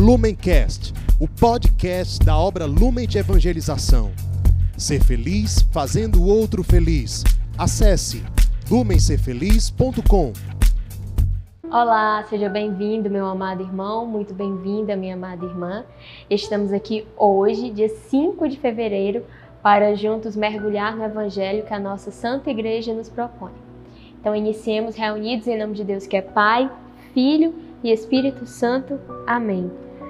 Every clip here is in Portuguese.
Lumencast, o podcast da obra Lumen de Evangelização. Ser feliz fazendo o outro feliz. Acesse lumencerfeliz.com. Olá, seja bem-vindo, meu amado irmão, muito bem-vinda, minha amada irmã. Estamos aqui hoje, dia 5 de fevereiro, para juntos mergulhar no Evangelho que a nossa Santa Igreja nos propõe. Então, iniciemos reunidos em nome de Deus, que é Pai, Filho e Espírito Santo. Amém.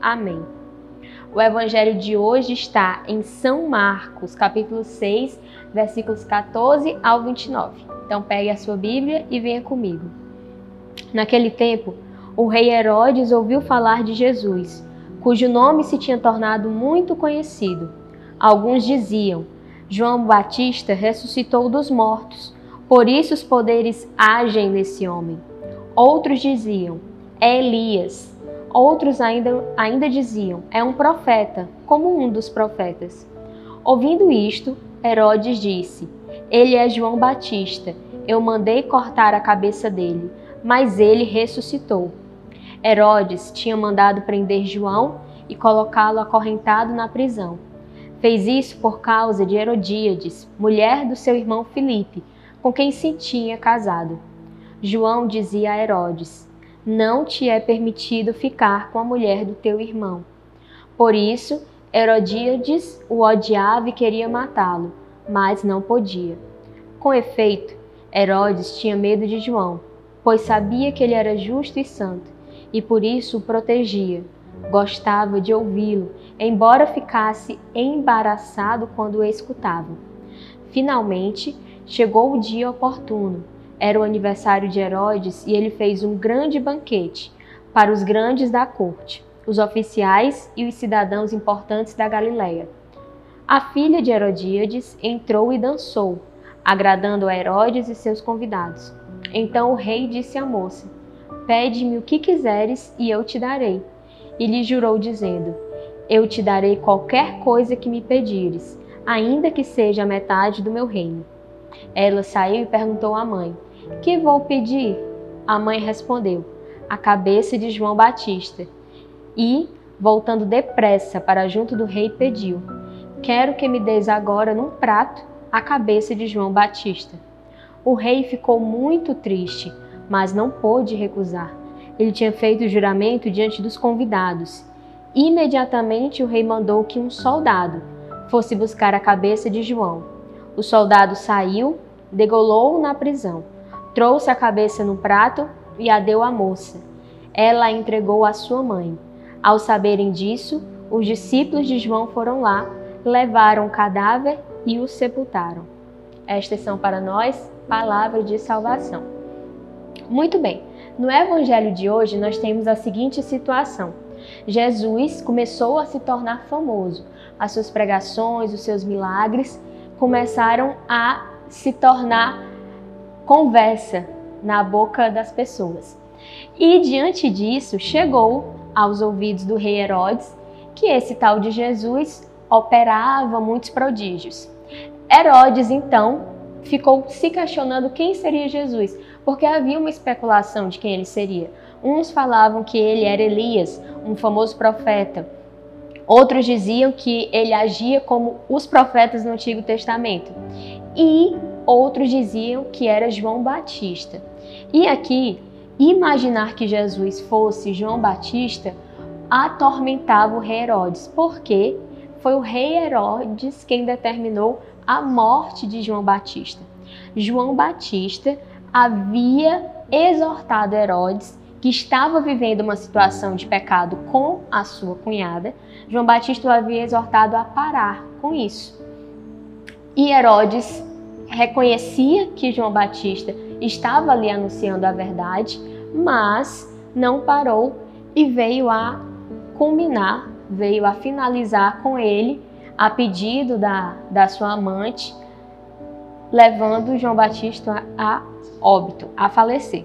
Amém. O evangelho de hoje está em São Marcos, capítulo 6, versículos 14 ao 29. Então pegue a sua Bíblia e venha comigo. Naquele tempo, o rei Herodes ouviu falar de Jesus, cujo nome se tinha tornado muito conhecido. Alguns diziam: João Batista ressuscitou dos mortos, por isso os poderes agem nesse homem. Outros diziam: É Elias. Outros ainda, ainda diziam: É um profeta, como um dos profetas. Ouvindo isto, Herodes disse: Ele é João Batista. Eu mandei cortar a cabeça dele, mas ele ressuscitou. Herodes tinha mandado prender João e colocá-lo acorrentado na prisão. Fez isso por causa de Herodíades, mulher do seu irmão Filipe, com quem se tinha casado. João dizia a Herodes: não te é permitido ficar com a mulher do teu irmão. Por isso, Herodíades o odiava e queria matá-lo, mas não podia. Com efeito, Herodes tinha medo de João, pois sabia que ele era justo e santo, e por isso o protegia. Gostava de ouvi-lo, embora ficasse embaraçado quando o escutava. Finalmente, chegou o dia oportuno era o aniversário de Herodes e ele fez um grande banquete para os grandes da corte, os oficiais e os cidadãos importantes da Galiléia. A filha de Herodíades entrou e dançou, agradando a Herodes e seus convidados. Então o rei disse à moça: Pede-me o que quiseres e eu te darei. E lhe jurou, dizendo: Eu te darei qualquer coisa que me pedires, ainda que seja a metade do meu reino. Ela saiu e perguntou à mãe: que vou pedir? A mãe respondeu: A cabeça de João Batista. E, voltando depressa para junto do rei, pediu: Quero que me des agora num prato a cabeça de João Batista. O rei ficou muito triste, mas não pôde recusar. Ele tinha feito o juramento diante dos convidados. Imediatamente o rei mandou que um soldado fosse buscar a cabeça de João. O soldado saiu, degolou-o na prisão Trouxe a cabeça no prato e a deu à moça. Ela a entregou à sua mãe. Ao saberem disso, os discípulos de João foram lá, levaram o cadáver e o sepultaram. Estas são para nós palavras de salvação. Muito bem, no evangelho de hoje nós temos a seguinte situação. Jesus começou a se tornar famoso. As suas pregações, os seus milagres começaram a se tornar conversa na boca das pessoas. E diante disso, chegou aos ouvidos do rei Herodes que esse tal de Jesus operava muitos prodígios. Herodes, então, ficou se questionando quem seria Jesus, porque havia uma especulação de quem ele seria. Uns falavam que ele era Elias, um famoso profeta. Outros diziam que ele agia como os profetas no Antigo Testamento. E outros diziam que era João Batista. E aqui, imaginar que Jesus fosse João Batista atormentava o rei Herodes, porque foi o rei Herodes quem determinou a morte de João Batista. João Batista havia exortado Herodes, que estava vivendo uma situação de pecado com a sua cunhada. João Batista o havia exortado a parar com isso. E Herodes reconhecia que João Batista estava ali anunciando a verdade, mas não parou e veio a culminar, veio a finalizar com ele, a pedido da, da sua amante, levando João Batista a óbito, a falecer.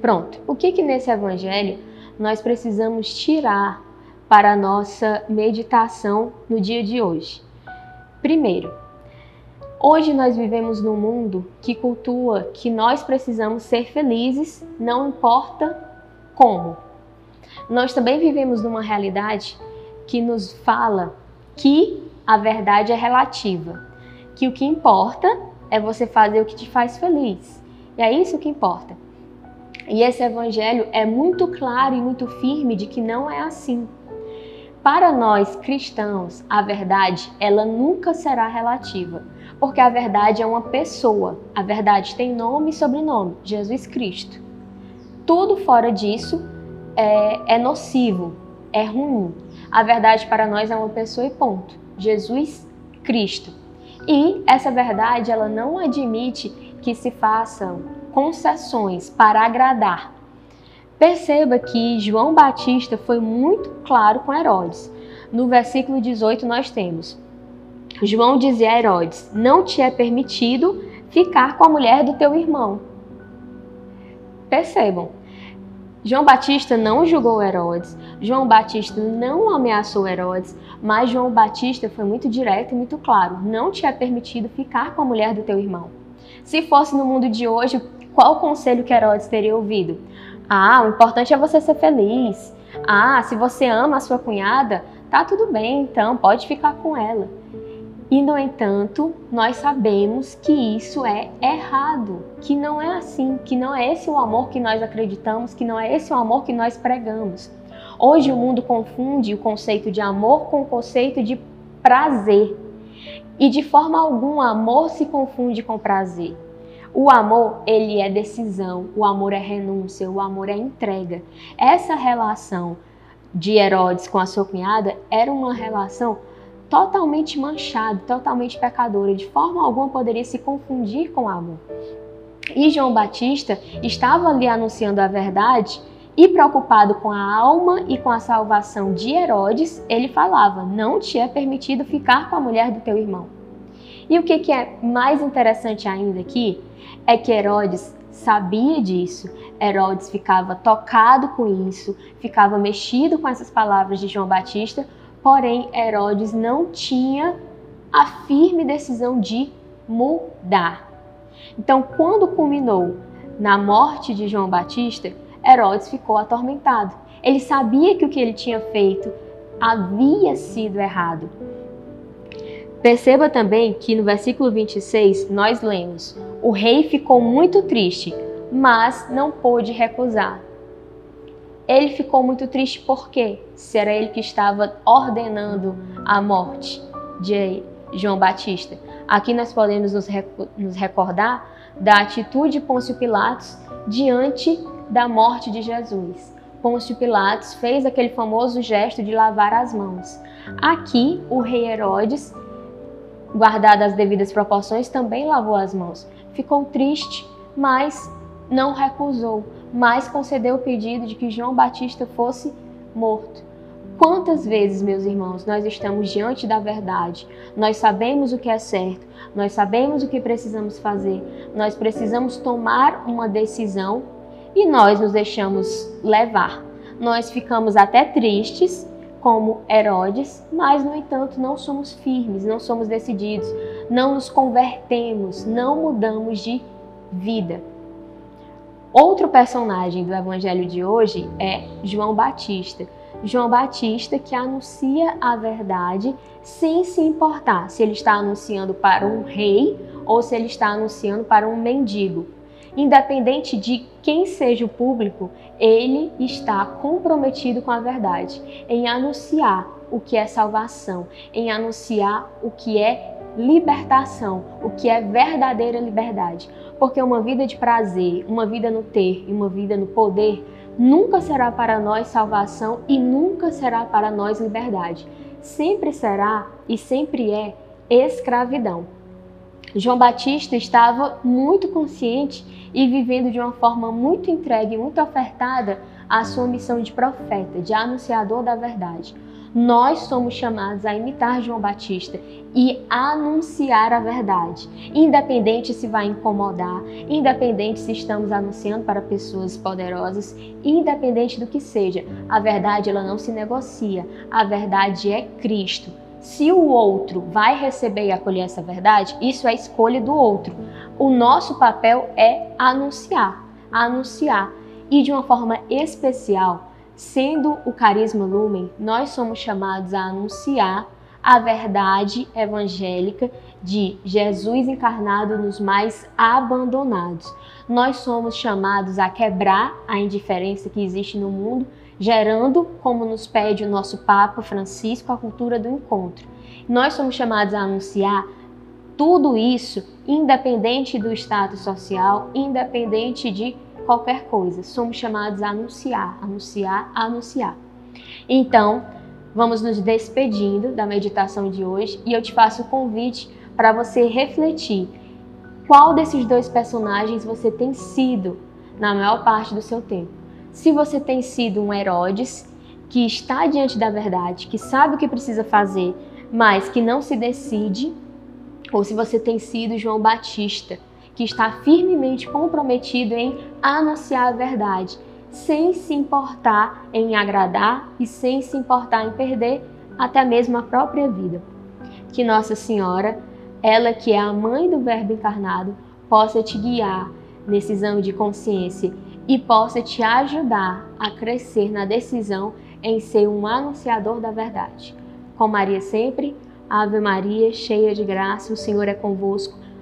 Pronto. O que que nesse evangelho nós precisamos tirar para a nossa meditação no dia de hoje? Primeiro, hoje nós vivemos num mundo que cultua que nós precisamos ser felizes, não importa como. Nós também vivemos numa realidade que nos fala que a verdade é relativa, que o que importa é você fazer o que te faz feliz. E é isso que importa. E esse evangelho é muito claro e muito firme de que não é assim. Para nós cristãos, a verdade, ela nunca será relativa, porque a verdade é uma pessoa. A verdade tem nome e sobrenome, Jesus Cristo. Tudo fora disso é, é nocivo, é ruim. A verdade para nós é uma pessoa e ponto. Jesus Cristo. E essa verdade, ela não admite que se façam concessões para agradar. Perceba que João Batista foi muito claro com Herodes. No versículo 18 nós temos: João dizia a Herodes: Não te é permitido ficar com a mulher do teu irmão. Percebam, João Batista não julgou Herodes, João Batista não ameaçou Herodes, mas João Batista foi muito direto e muito claro: não te é permitido ficar com a mulher do teu irmão. Se fosse no mundo de hoje, qual o conselho que Herodes teria ouvido? Ah, o importante é você ser feliz. Ah, se você ama a sua cunhada, tá tudo bem, então pode ficar com ela. E no entanto, nós sabemos que isso é errado, que não é assim, que não é esse o amor que nós acreditamos, que não é esse o amor que nós pregamos. Hoje o mundo confunde o conceito de amor com o conceito de prazer. E de forma alguma, amor se confunde com prazer. O amor, ele é decisão, o amor é renúncia, o amor é entrega. Essa relação de Herodes com a sua cunhada era uma relação totalmente manchada, totalmente pecadora, de forma alguma poderia se confundir com amor. E João Batista estava ali anunciando a verdade e preocupado com a alma e com a salvação de Herodes, ele falava: Não te é permitido ficar com a mulher do teu irmão. E o que, que é mais interessante ainda aqui é que Herodes sabia disso. Herodes ficava tocado com isso, ficava mexido com essas palavras de João Batista, porém Herodes não tinha a firme decisão de mudar. Então, quando culminou na morte de João Batista, Herodes ficou atormentado. Ele sabia que o que ele tinha feito havia sido errado. Perceba também que no versículo 26 nós lemos: O rei ficou muito triste, mas não pôde recusar. Ele ficou muito triste porque se era ele que estava ordenando a morte de João Batista. Aqui nós podemos nos recordar da atitude de Pôncio Pilatos diante da morte de Jesus. Pôncio Pilatos fez aquele famoso gesto de lavar as mãos. Aqui, o rei Herodes guardadas as devidas proporções, também lavou as mãos. Ficou triste, mas não recusou, mas concedeu o pedido de que João Batista fosse morto. Quantas vezes, meus irmãos, nós estamos diante da verdade, nós sabemos o que é certo, nós sabemos o que precisamos fazer, nós precisamos tomar uma decisão e nós nos deixamos levar. Nós ficamos até tristes, como Herodes, mas no entanto não somos firmes, não somos decididos, não nos convertemos, não mudamos de vida. Outro personagem do evangelho de hoje é João Batista. João Batista que anuncia a verdade sem se importar se ele está anunciando para um rei ou se ele está anunciando para um mendigo. Independente de quem seja o público, ele está comprometido com a verdade, em anunciar o que é salvação, em anunciar o que é libertação, o que é verdadeira liberdade. Porque uma vida de prazer, uma vida no ter e uma vida no poder nunca será para nós salvação e nunca será para nós liberdade. Sempre será e sempre é escravidão. João Batista estava muito consciente e vivendo de uma forma muito entregue, muito ofertada a sua missão de profeta, de anunciador da verdade. Nós somos chamados a imitar João Batista e anunciar a verdade, independente se vai incomodar, independente se estamos anunciando para pessoas poderosas, independente do que seja. A verdade ela não se negocia. A verdade é Cristo. Se o outro vai receber e acolher essa verdade, isso é escolha do outro. O nosso papel é anunciar, anunciar e de uma forma especial Sendo o carisma lumen, nós somos chamados a anunciar a verdade evangélica de Jesus encarnado nos mais abandonados. Nós somos chamados a quebrar a indiferença que existe no mundo, gerando, como nos pede o nosso Papa Francisco, a cultura do encontro. Nós somos chamados a anunciar tudo isso, independente do status social, independente de qualquer coisa. Somos chamados a anunciar, anunciar, anunciar. Então, vamos nos despedindo da meditação de hoje e eu te faço o convite para você refletir qual desses dois personagens você tem sido na maior parte do seu tempo. Se você tem sido um Herodes que está diante da verdade, que sabe o que precisa fazer, mas que não se decide, ou se você tem sido João Batista, que está firmemente comprometido em anunciar a verdade, sem se importar em agradar e sem se importar em perder até mesmo a própria vida. Que Nossa Senhora, ela que é a mãe do Verbo encarnado, possa te guiar nesse exame de consciência e possa te ajudar a crescer na decisão em ser um anunciador da verdade. Com Maria sempre, Ave Maria, cheia de graça, o Senhor é convosco.